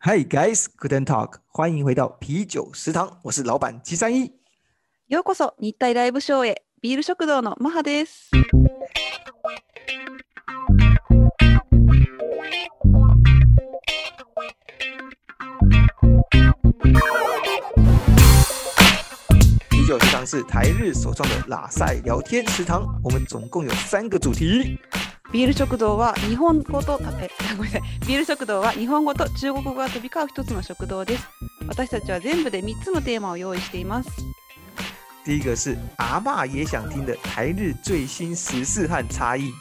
Hi guys, good and talk，欢迎回到啤酒食堂，我是老板七三一。ようこそ日体ライブショーへビール食堂のマハです。啤酒食堂是台日首创的拉塞聊天食堂，我们总共有三个主题。 ビール食堂は日本語とたえごめんなさい。ビール食堂は日本語と中国語が飛び交う一つの食堂です。私たちは全部で3つのテーマを用意しています。第一个是阿嬷也想听的台日最新时事和差异。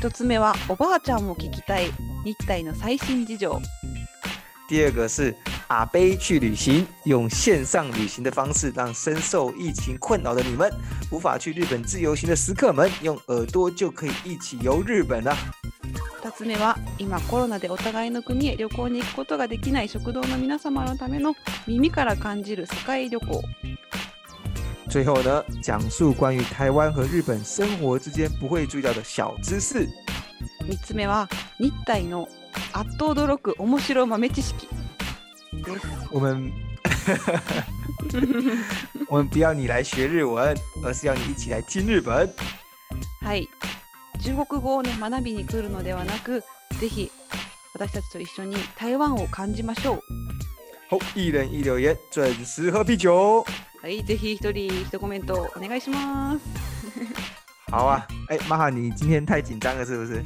1つ目はおばあちゃんも聞きたい日体の最新事情。第二个是阿杯去旅行，用线上旅行的方式，让深受疫情困扰的你们，无法去日本自由行的食客们，用耳朵就可以一起游日本了。 2つ目は今コロナでお互いの国へ旅行に行くことができない食堂の皆様のための耳から感じる世界旅行。最后呢，讲述关于台湾和日本生活之间不会注意到的小知识。 3つ目は日体のあっと驚く面白豆知識です。 我们 我们不要你来学日文，而是要你一起来听日本。はい。中国語をね学びに来るのではなく、ぜひ私たちと一緒に台湾を感じましょう。好，一人一留言，准时喝啤酒。はい、ぜひ一人一コメントお願いします。好啊，哎，妈哈，你今天太紧张了是不是？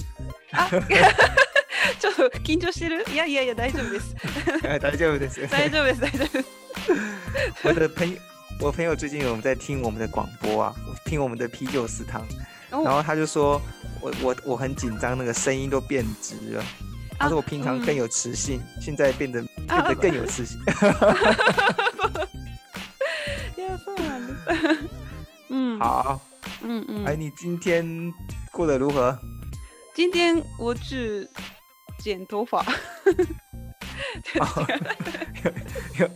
あ、ちょっと緊張してる？いやいやいや大丈夫です。哎大丈夫です。大丈夫です大丈夫です。我的朋友，我朋友最近有在听我们的广播啊，听我们的啤酒食堂，然お后他就说我我我很紧张，那个声音都变直了。他说我平常更有磁性，现在变得变啊得更有磁性。いやそうなんです。うん。好，うんうん。哎，你今天过得如何？今天我去 剪头发。有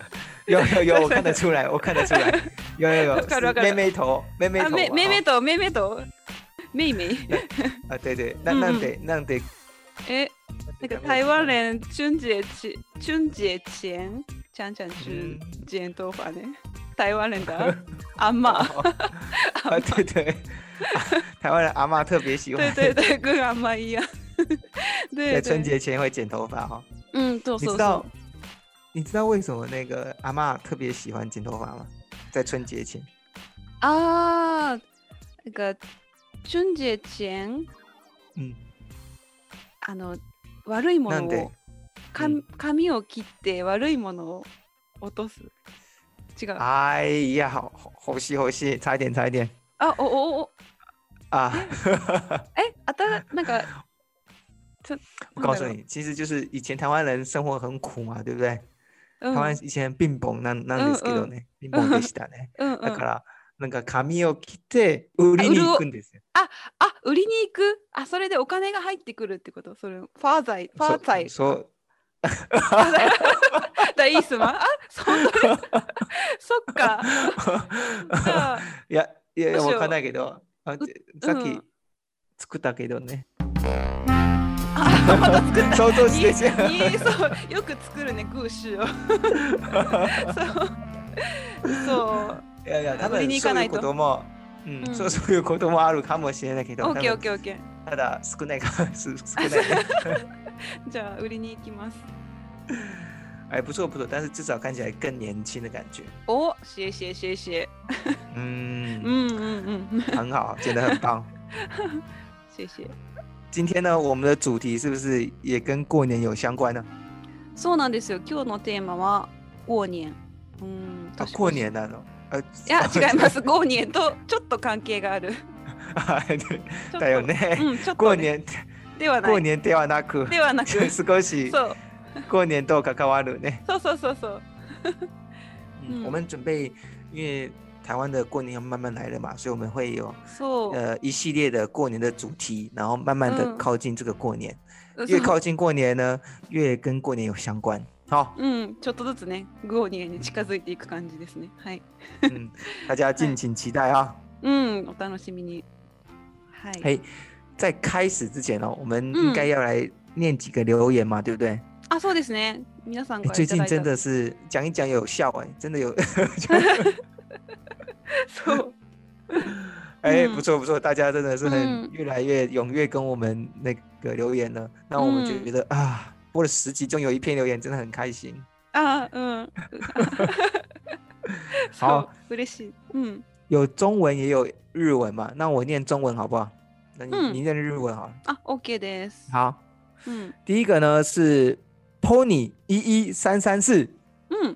有有有，我看得出来，我看得出来，有有有，わかるわかる是妹妹头，妹妹あ、头嘛，め、めめ哦と、めめと、めいめい。啊，对对，那嗯嗯那得那得哎，那个台湾人春节前，春节前常常去嗯剪头发呢。台湾人的阿嬷，啊，对对，台湾人阿嬷特别喜欢，对对对，跟阿嬷一样。 对春节前会剪头发哈。嗯，そうそう你知道。你知道为什么那个阿嬷特别喜欢剪头发吗？在春节前，あー、なんか春節前、嗯，あの悪いものを、かうん髪を切って悪いものを落とす？違う。哎呀，好好惜好惜，差一点差一点あ、おおお、啊！え、あたなんか。ちょ我告诉，你，其实就是以前台湾人生活很苦嘛，对不对？台湾以前貧乏なんなんですけどね、貧乏でしだからなんか髪を切って売りに行くんですよ。あ、売りに行く？あ、それでお金が入ってくるってこと？それ、ファーザイ、ファーザイ。そう。だいいっすまん？あ、そっか。いやいやわかんないけど、さっきうん作ったけどね。想像してじゃんににそう、よく作るね、グーシュを。そう。そう。いやいや、多分そういうことも、うんうんそうそういうこともあるかもしれないけど、オッケーオッケーオッケー。ただ少ないかす 少ないね。じゃあ、売りに行きます。哎，不错不错，但是至少看起来更年轻的感觉。お、シェシェシェシェ。嗯，うんうんうん。很好，剪得很棒。シェシェ。今天呢，我们的主题是不是也跟过年有相关呢？そうなんですよ。今日のテーマは、過年。うん、啊，年越し过年なの？呃，いや、違います。過年とちょっと関係がある。はだよね。うん、ちょっと过ね、年ではない。过年ではなく、ではなく、少しそう过年と関わるね。そうそうそうそう。嗯，嗯我们准备，因为台湾的过年要慢慢来了嘛，所以我们会有そう。呃一系列的过年的主题，然后慢慢的嗯靠近这个过年。そう越靠近过年呢，越跟过年有相关。好，うん、ちょっとずつね、過年に近づいていく感じですね。はい。嗯，大家敬请期待啊。うん、お楽しみに。はい。嘿，在开始之前哦，我们嗯应该要来念几个留言嘛，对不对？あ、そうですね。 皆さん诶からいただいた最近真的是讲一讲有效哎、真的有， そう。哎、嗯不错不错，大家真的是很嗯越来越踊跃跟我们那个留言了，让我们嗯觉得、啊，播了十集中有一篇留言，真的很开心。あーうん。そ好う、嬉しい。うん。有中文也有日文嘛，那我念中文好不好？那你、嗯你念日文好了。あ、OK です。好，うん。第一个呢是 Pony 一一三三四，うん。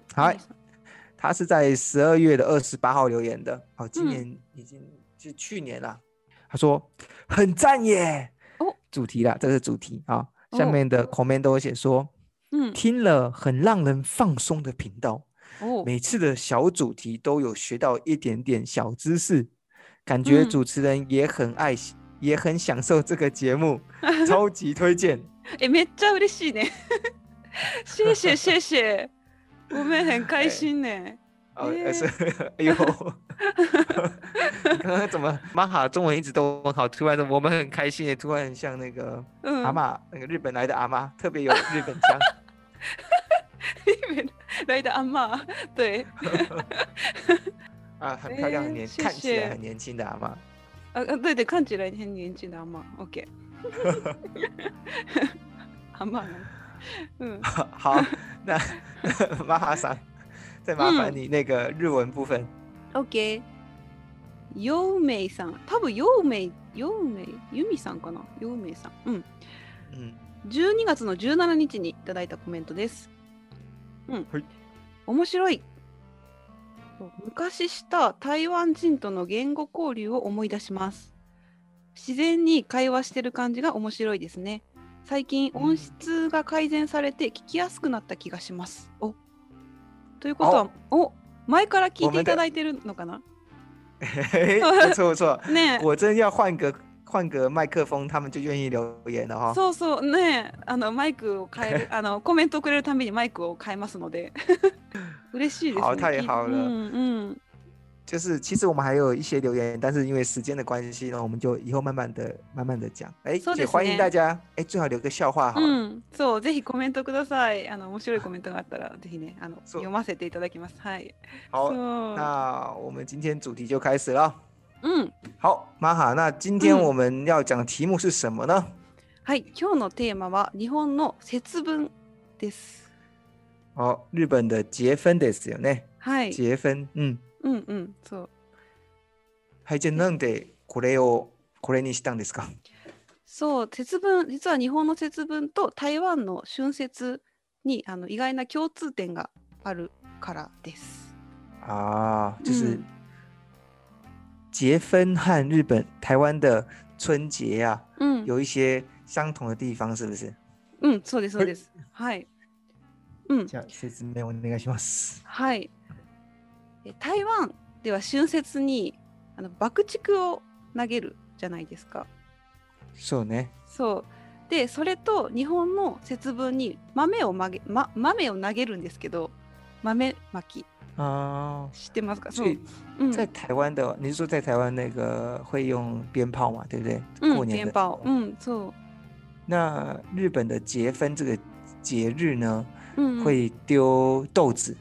はい他是在十二月的二十八号留言的。哦，今嗯年已经是去年了。他说很赞耶。哦，主题啦，这是主题啊。下哦面的 comment 都有写说，うん。听了很让人放松的频道，お每次的小主题都有学到一点点小知识，感觉嗯主持人也很爱惜，也很享受这个节目，超级推荐。え、めっちゃ嬉しいね。谢谢谢谢。 我们很开心呢。哦，耶呃是，哎呦，你 刚刚怎么玛哈中文一直都很好，突然的我们很开心耶，突然很像那个。阿嬷，那个日本来的阿妈，特别有日本腔。日本来的阿妈，对，啊，很漂亮，很哎年，谢看起来很年轻的阿妈。啊啊对对，看起来很年轻的阿妈，OK。阿妈？嗯，好，那玛哈桑，再麻烦嗯你那个日文部分。OK。ヨウメイさん、多分ヨウメイ、ヨウメイ、ユミさんかな？ヨウメイさん。うん。嗯，12月の17日にいただいたコメントです。うん。はい面白い。昔した台湾人との言語交流を思い出します。自然に会話してる感じが面白いですね。最近うん。音質が改善されて聞きやすくなった気がします。お。ということは、お。前から聞いていただいてるのかな？嘿不错不错，ねえ。果真要换个换个麦克风，他们就愿意留言了哈。そうそう。ねあのマイクを変える あのコメントをくれるたびにマイクを変えますので。嬉しいですね。好太好了。うんうん。就是其实我们还有一些留言，但是因为时间的关系呢，我们就以后慢慢的、慢慢的讲。哎，そうです也欢迎ね大家，哎，最好留个笑话好了。うん、そうぜひコメントください。あの面白いコメントがあったらぜひねあの読ませていただきます。はい。好。那我们今天主题就开始了。うん。好，玛哈，那今天嗯我们要讲的题目是什么呢？はい。今日のテーマは日本の節分です。好，日本的结分ですよね。はい。结分，嗯，うんうん。そう。はい、じゃあなんでこれをこれにしたんですか？そう節分実は日本の節分と台湾の春節にあの意外な共通点があるからです。啊，就是嗯结分和日本、台湾的春节啊，うん。有一些相同的地方，是不是？うん、そうです、そうです。はい。うん、じゃあ説明お願いします。はい。え台湾では春節にあの爆竹を投げるじゃないですか。そうね。そう。で、それと日本の節分に豆を曲げ、ま、豆を投げるんですけど、豆まき啊，知ってますか？所以うん。在台湾的，你是说在台湾那个会用鞭炮嘛，对不对？うん、过年的时鞭炮。候うん、そう。那日本的结分这个节日呢，うんうん、会丢豆子，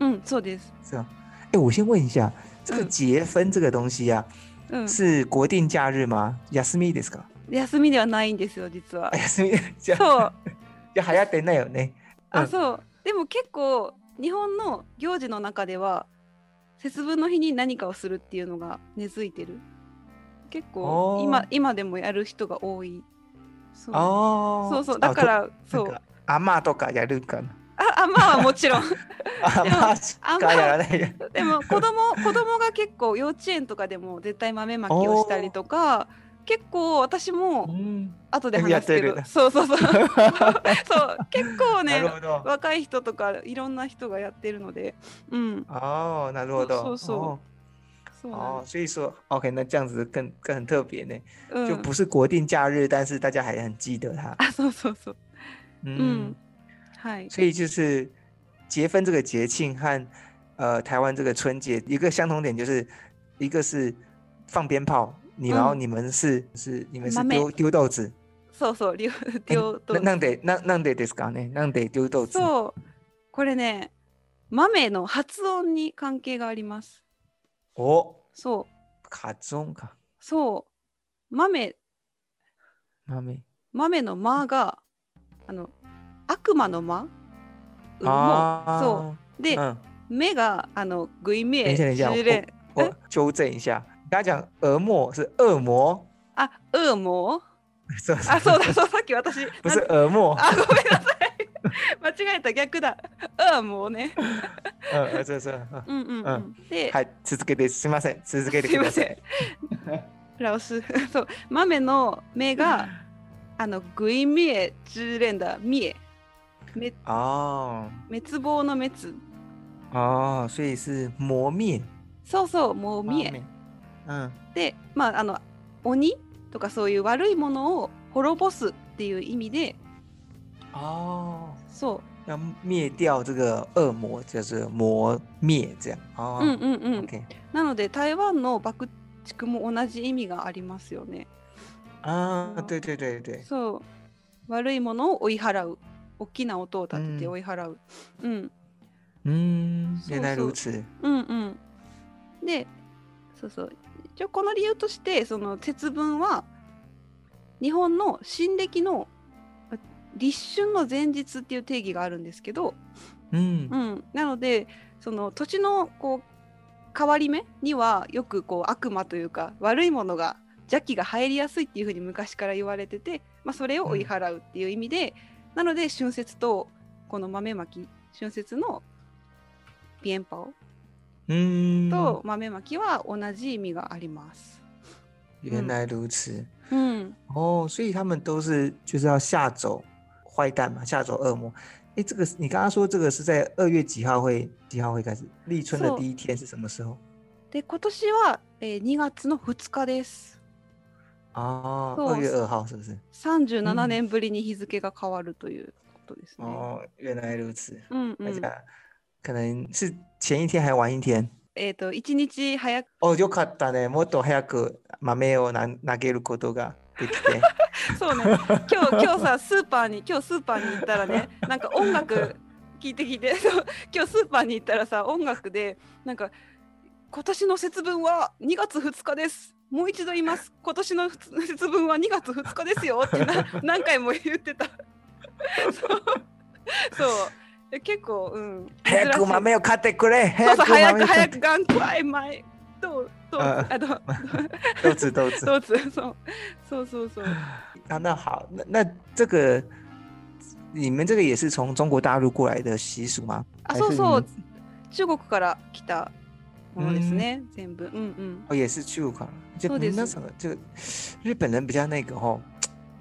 うん、そうです。是吧？哎，我先问一下，这个嗯结分这个东西啊，うん。是国定假日吗？休みですか？休みではないんですよ、実はあ。休み？じ ゃそう。じゃ流行ってないよね。うあ、んそう。でも結構日本の行事の中では節分の日に何かをするっていうのが根付いてる。結構今今でもやる人が多い。そう哦，そうそう。あだからとそう。なんか阿嬷とかやるかな。あ、あまあもちろん。でも子供子供が結構幼稚園とかでも絶対豆まきをしたりとか、結構私もうん。後で話すけど、やってるそうそうそう。そう結構ね。若い人とかいろんな人がやってるので、うん、哦，なるほど。そうそう哦。所以说，OK，那这样子更更很特别呢，うん就不是国定假日，但是大家还很记得它。あ、そうそうそう。嗯嗯，はい。所以就是结分这个节庆和呃台湾这个春节一个相同点，就是一个是放鞭炮，你然后嗯你们是是你们是豆丢丢豆子， そうそう、両両豆ななんでななんでですかねなんで丢豆子そう、これね、豆の発音に関係があります。おそう、発音かそう、豆、豆豆の間が、あの、 悪魔の間あそう。で、嗯目が、あの、グイメ等一下等一下失恋我纠正一下。刚刚讲恶魔是恶魔。あ、恶魔？そうあ、そうだ、そう、さっき私、不是恶魔。あ、ごめんなさい。間違えた、逆だ。悪魔ね。うんそうそう。うんうんうん、う。うん。で、はい続けてすみません。続けてください。ラオス。そう、豆の目が、あの、グイミエ、中連だ、ミエ。め哦滅亡の滅。哦所以是磨灭そうそう、もう見え。嗯で、まあ、あの、鬼とかそういう悪いものを滅ぼすっていう意味で、哦そ要灭掉这个恶魔就是磨灭这样哦う。うんうんうん。OK なので、台湾の爆竹も同じ意味がありますよね。啊嗯对对对对そう。悪いものを追い払う。大きな音を立ててうん追い払う。うん。う原来そう如此うんうん。で、そうそう。一応この理由として、その節分は、日本の新暦のあ立春の前日っていう定義があるんですけど、嗯うん、なので、その土地のこう変わり目にはよくこう悪魔というか悪いものが邪気が入りやすいっていうふうに昔から言われてて、まあ、それを追い払うっていう意味で、なので春節とこの豆まき春節のピエンパオ嗯と豆まきは同じ意味があります。原来如此うん、哦，所以他们都是就是要吓走坏蛋嘛，吓走恶魔。哎，这个是你刚刚说这个是在二月几号会几号会开始？立春的第一天是什么时候？で今年は、えー2月の2日です。哦，そう二月二号是不是？37年ぶりに日付が変わるということですね。哦，原来如此。うんうん、大家可能是前一天还晚一天。えっ、と1日早く哦、よかったね。もっと早く豆をな投げることができて。そうね今日今日さスーパーに今日スーパーに行ったらねなんか音楽聞いて聞いてそう今日スーパーに行ったらさ音楽でなんか今年の節分は2月2日ですもう一度言います。今年の節分は2月2日ですよってな 何回も言ってた。そう。そう。で結構うん。早く豆を買ってくれ。そうそう早く早くガンクワイ前どうどう？あ。あどう？豆子豆子。どうぞそう。そうそうそう。啊，那好，那那这个你们这个也是从中国大陆过来的习俗吗？あ还是你そう。そう们？中国から来たものですね、全部。うんう也是中国就那什么，就日本人比较那个哦，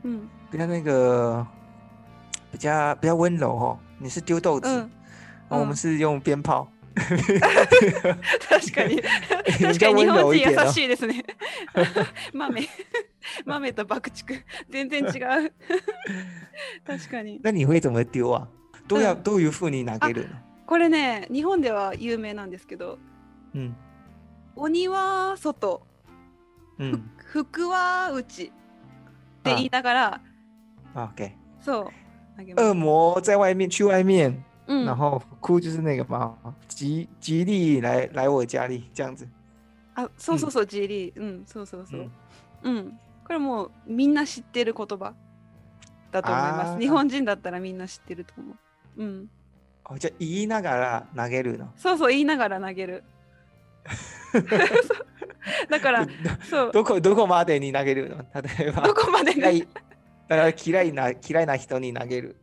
うん、比较那个比较比较温柔哦。你是丢豆子，うん、然后我们うん是用鞭炮。確かに。確かに日本人優。しいですね。豆、豆と爆竹、全然違う。確かに。那你会怎么丢啊？都要嗯都いう風に投げるの。これね、日本では有名なんですけど、うん鬼は外、うん。福は内って言いながら、啊 OK，そう、恶魔在外面去外面，うん然后哭就是那个嘛，吉吉利来来我家里这样子。あ、そうそうそう、リー。うん、そうそうそう。うん。これもうみんな知ってる言葉だと思います。日本人だったらみんな知ってると思う。うん。哦，じゃあ言いながら投げるの？そうそう言いながら投げる。だから、そう、どこどこまでに投げるの？例えばどこまで嫌いね、だから嫌いな嫌いな人に投げる。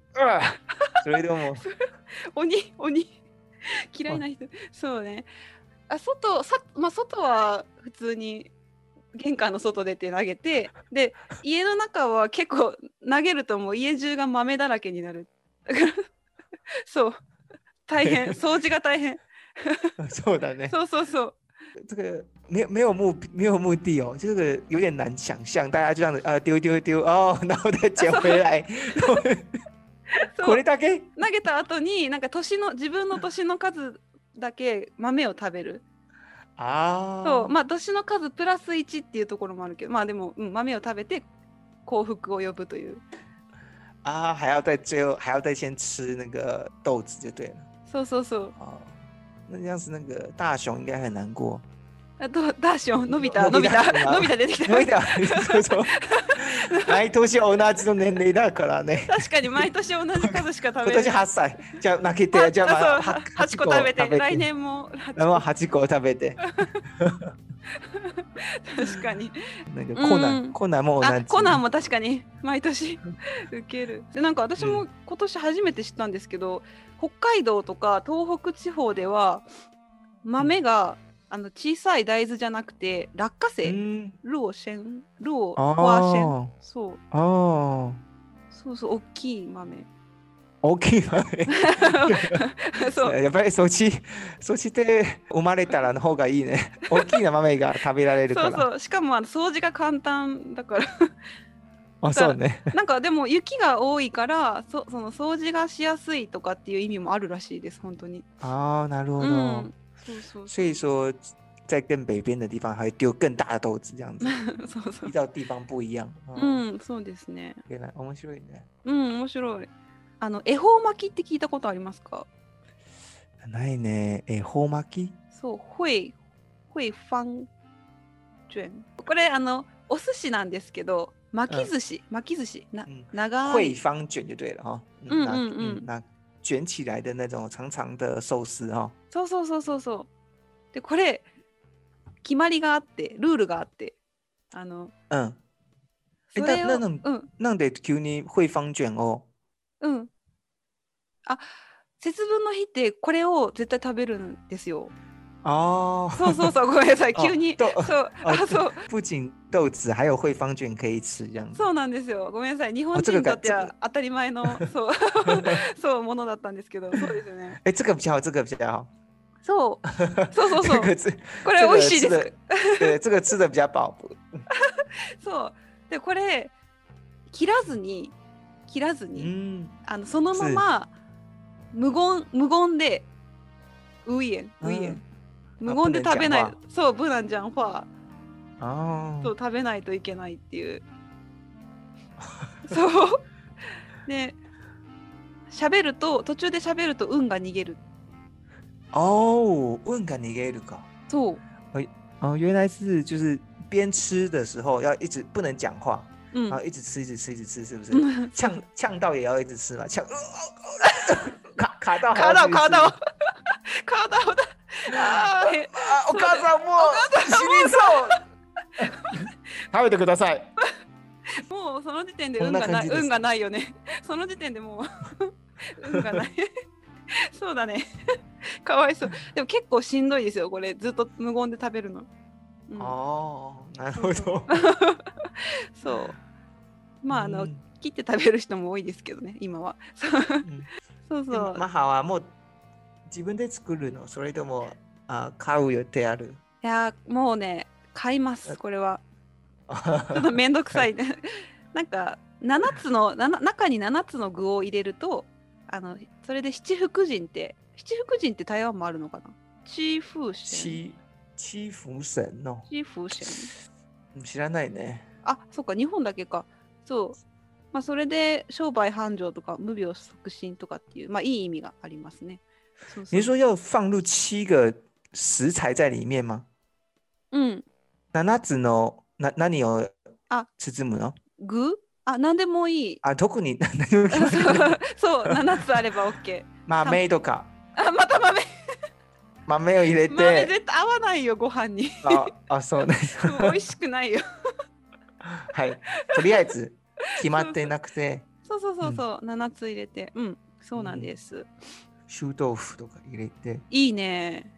それでも 鬼、鬼、嫌いな人。そうね。あ、外、さまあ、外は普通に玄関の外出て投げて、で、家の中は結構投げるともう家中が豆だらけになる。だから、そう、大変、掃除が大変。そうだね。そうそうそう。这个没有没有目没有目的哦，这个有点难想象。大家就这样子呃丢丢丢哦，然后再捡回来。これだけ？投げた後になんか年の自分の年の数だけ豆を食べる。ああ。そうまあ年の数プラス1っていうところもあるけどまあでも、うん、豆を食べて幸福を呼ぶという。啊，还要在最后还要再先吃那个豆子就对了。そうそうそう。哦，那这样子那个大熊应该很難過。あとダーション、のび太、ののび太、のび太出てきた。のび太そうそう。毎年同じの年齢だからね。確かに毎年同じ数しか食今年べれない。8歳。じゃあ負けて、じゃあまあそうは8個食べて、来年も然後8個食べて。確かに。なんかコナうんン、コナンも同あじ。コナンも確かに毎年受ける。でなんか私も今年初めて知ったんですけど、北海道とか東北地方では豆が、あの小さい大豆じゃなくて落花う生、ん。ルオシェン、ルオあワーシェン。ーそうあー。そうそう大きい豆。大きい豆。そうやっぱりそっち、そっちで生まれたらの方がいいね。大きな豆が食べられるから。そうそうしかもあの掃除が簡単だからあ、そうね。なんかでも雪が多いからそその掃除がしやすいとかっていう意味もあるらしいです本当に。啊，なるほうど。ん、そうそう所以说，在更北边的地方还会丢更大的豆子，这样子，そうそう依。照地方不一样。う嗯，ん、そうですね。原来面白いね。うん、面白い。あの恵方巻きって聞いたことありますか？ないね。え、ほう巻き？そう、会会方卷。これあのお寿司なんですけど、巻き寿司、巻き寿司な嗯，長い。惠方卷就对了哈。嗯拿嗯嗯那卷起来的那种长长的寿司哈。そうそうそうそうそう。でこれ決まりがあって、ルールがあって、あの嗯，それをえななのうんなんで急に惠方卷を？うん。あ、節分の日ってこれを絶対食べるんですよ。哦，そうそうそう、ごめんなさい、哦急に。豆そう、あ、そう、豆子，还有惠方卷可以吃，这样子。そうなんですよ。ごめんなさい、日本人にとっては当たり前の、そう、そうものだったんですけど、そうですよね。哎，这个比较好，这个比较好。そう、そうそうそう、这个，これ美味しいです。对，这个吃的比较饱。そう、で、これ切らずに、切らずに、あのそのまま無言無言で、ウイエン、ウイエン。無言で食べないそうブナンジャンファーそう食べないといけないっていうそうで喋ると途中で喋ると運が逃げる哦，问感你给るか。そう哦，原来是就是边吃的时候要一直不能讲话，うん然后一直吃，一直吃，一直吃，是不是？うん呛呛到也要一直吃嘛，呛，卡卡到还カーダ要继续吃オカーダオカーダオだあーへ啊！お母さんも死にそう。食べてください。もうその時点で運がない運がないよね。その時点でもう運がない。そうだね。かわいそう。でも結構しんどいですよこれ。ずっと無言で食べるの、うん。哦，なるほど。そうまああの、うん。切って食べる人も多いですけどね今は。そう。うん。そうそう。まあはもう自分で作るのそれともあ買う予定ある？いやーもうね買いますこれは。ちょっとめんどくさいね。なんか7つの中に7つの具を入れるとあのそれで七福神って七福神って台湾もあるのかな？七福神七七福神の。七福神知らないね。あそっか日本だけか。そう。まあそれで商売繁盛とか無病促進とかっていうまあいい意味がありますね。そうそう。你是说要放入七个食材在里面吗？うん7つのな何をあ包むの？具？あ何でもいい。あ特に そう7つあれば OK 豆とか。あまた豆。豆を入れ豆て絶対合わないよご飯に。ああそうね。美味しくないよ。はい。とりあえず決まってなくて。そうそうそうそう、7つ入れて。うんそうなんです、臭豆腐とか入れて。いいね。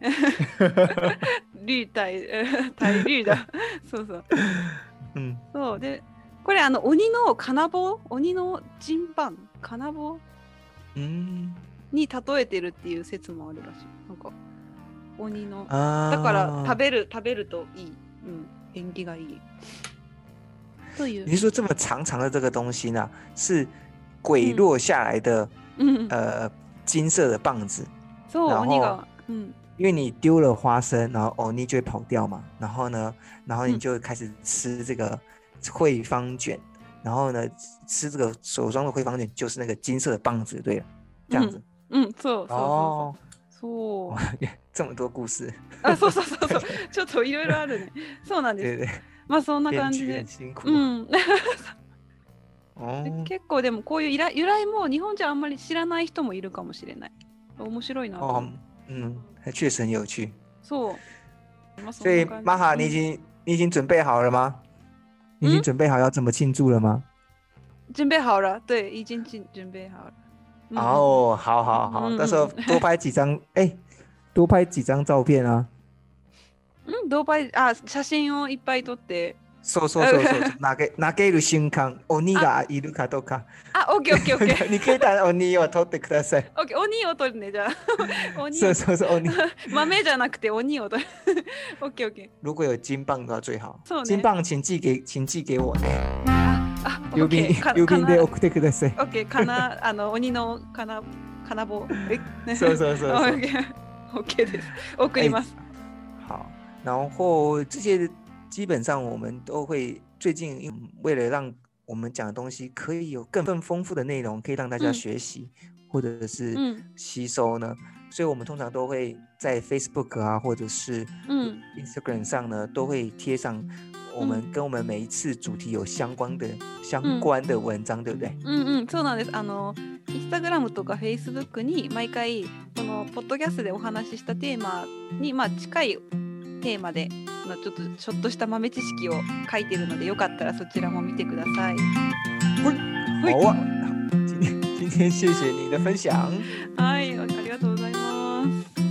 绿対 対绿だ そうそう。うん。そう。でこれあの鬼の金棒？鬼の陣盤金棒？うん。に例えてるっていう説もあるらしい。なんか鬼の。あだから食べべる食べるといい、うん、縁起がいい。という。你是说这么长长的这个东西呢，是滚落下来的、うん、呃金色的棒子，そう然後鬼が、うん、因为你丢了花生，然后欧尼就会跑掉嘛，然后呢，然后你嗯就开始吃这个惠方卷， 然后呢吃这个手中的回防卷就是那个金色的棒子，对了，这样子。うん、そうそうそう哦，そう。そう。这么多故事，あ、そうそうそうそう。ちょっといろいろあるね。そうなんです。对对，まあそんな编感じで剧很。辛苦。うん。 結構でもこういう由来由来も日本じゃあんまり知らない人もいるかもしれない。面白いなと思う。哦，嗯，确实很有趣。そう。所以玛哈，你已うん经你已经准备好了吗？你已经嗯准备好要怎么庆祝了吗？準備好了。对，已经準準備好了。嗯哦，好好好，嗯到时候嗯多拍几张，哎，多拍几张照片啊！うん、ドーパイあ写真をいっぱい撮って。そうそうそうそう。投げ投げる瞬間、鬼がいるかどうか。あ、オッケーオッケーオッケー。你可以打鬼を取ってください。オッケー鬼を撮るねじゃあ。鬼をそうそうそう鬼。豆じゃなくて鬼を撮る。オッケーオッケー。如果有金棒的话最好そう。ね金棒请寄给请寄给我ね。あ、オ郵便郵便で送ってください。オッケー、かな、あの、鬼のかな、かなぼ。え？そうそうそうオそうッ。ケー。オッケーです。送ります。好，然后这些基本上我们都会最近嗯为了让我们讲的东西可以有更更丰富的内容，可以让大家嗯学习、或者是うん。吸收呢，所以我们通常都会在 Facebook 啊，或者是うん。 Instagram 上呢，都会贴上我们嗯跟我们每一次主题有相关的相嗯关的文章，对不对？うんうん、そうなんです。あの、インスタグラムとかフェイスブックに毎回、このポッドキャストでお話ししたテーマに、まあ、近い テーマで、まあちょっとちょっとした豆知識を書いてるので、よかったらそちらも見てください。はい好啊，今天谢谢你的分享。はい、ありがとうございます。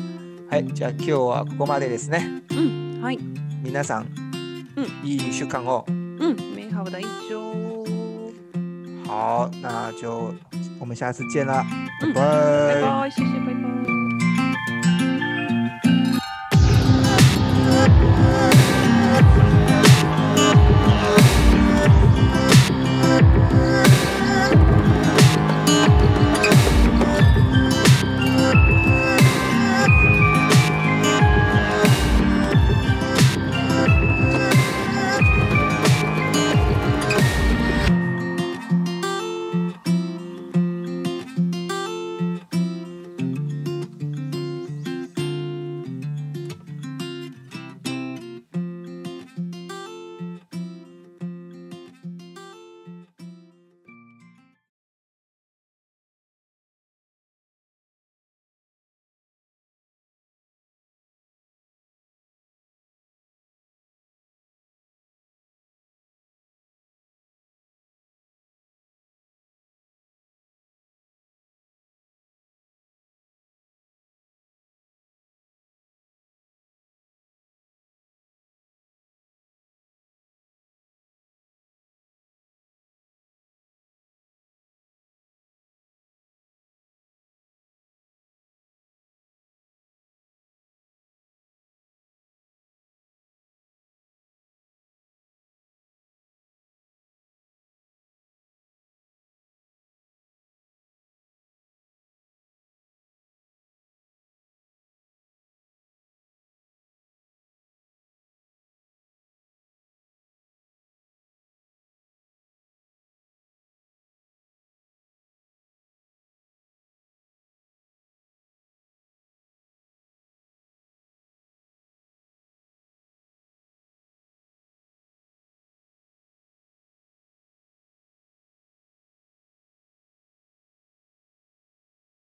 はい、じゃあ今日はここまでですね。うん、はい、皆さん、嗯いい一週間を。うん、メイハブ大丈好，那就我们下次见啦，嗯拜拜拜拜，谢谢，拜拜。Yeah.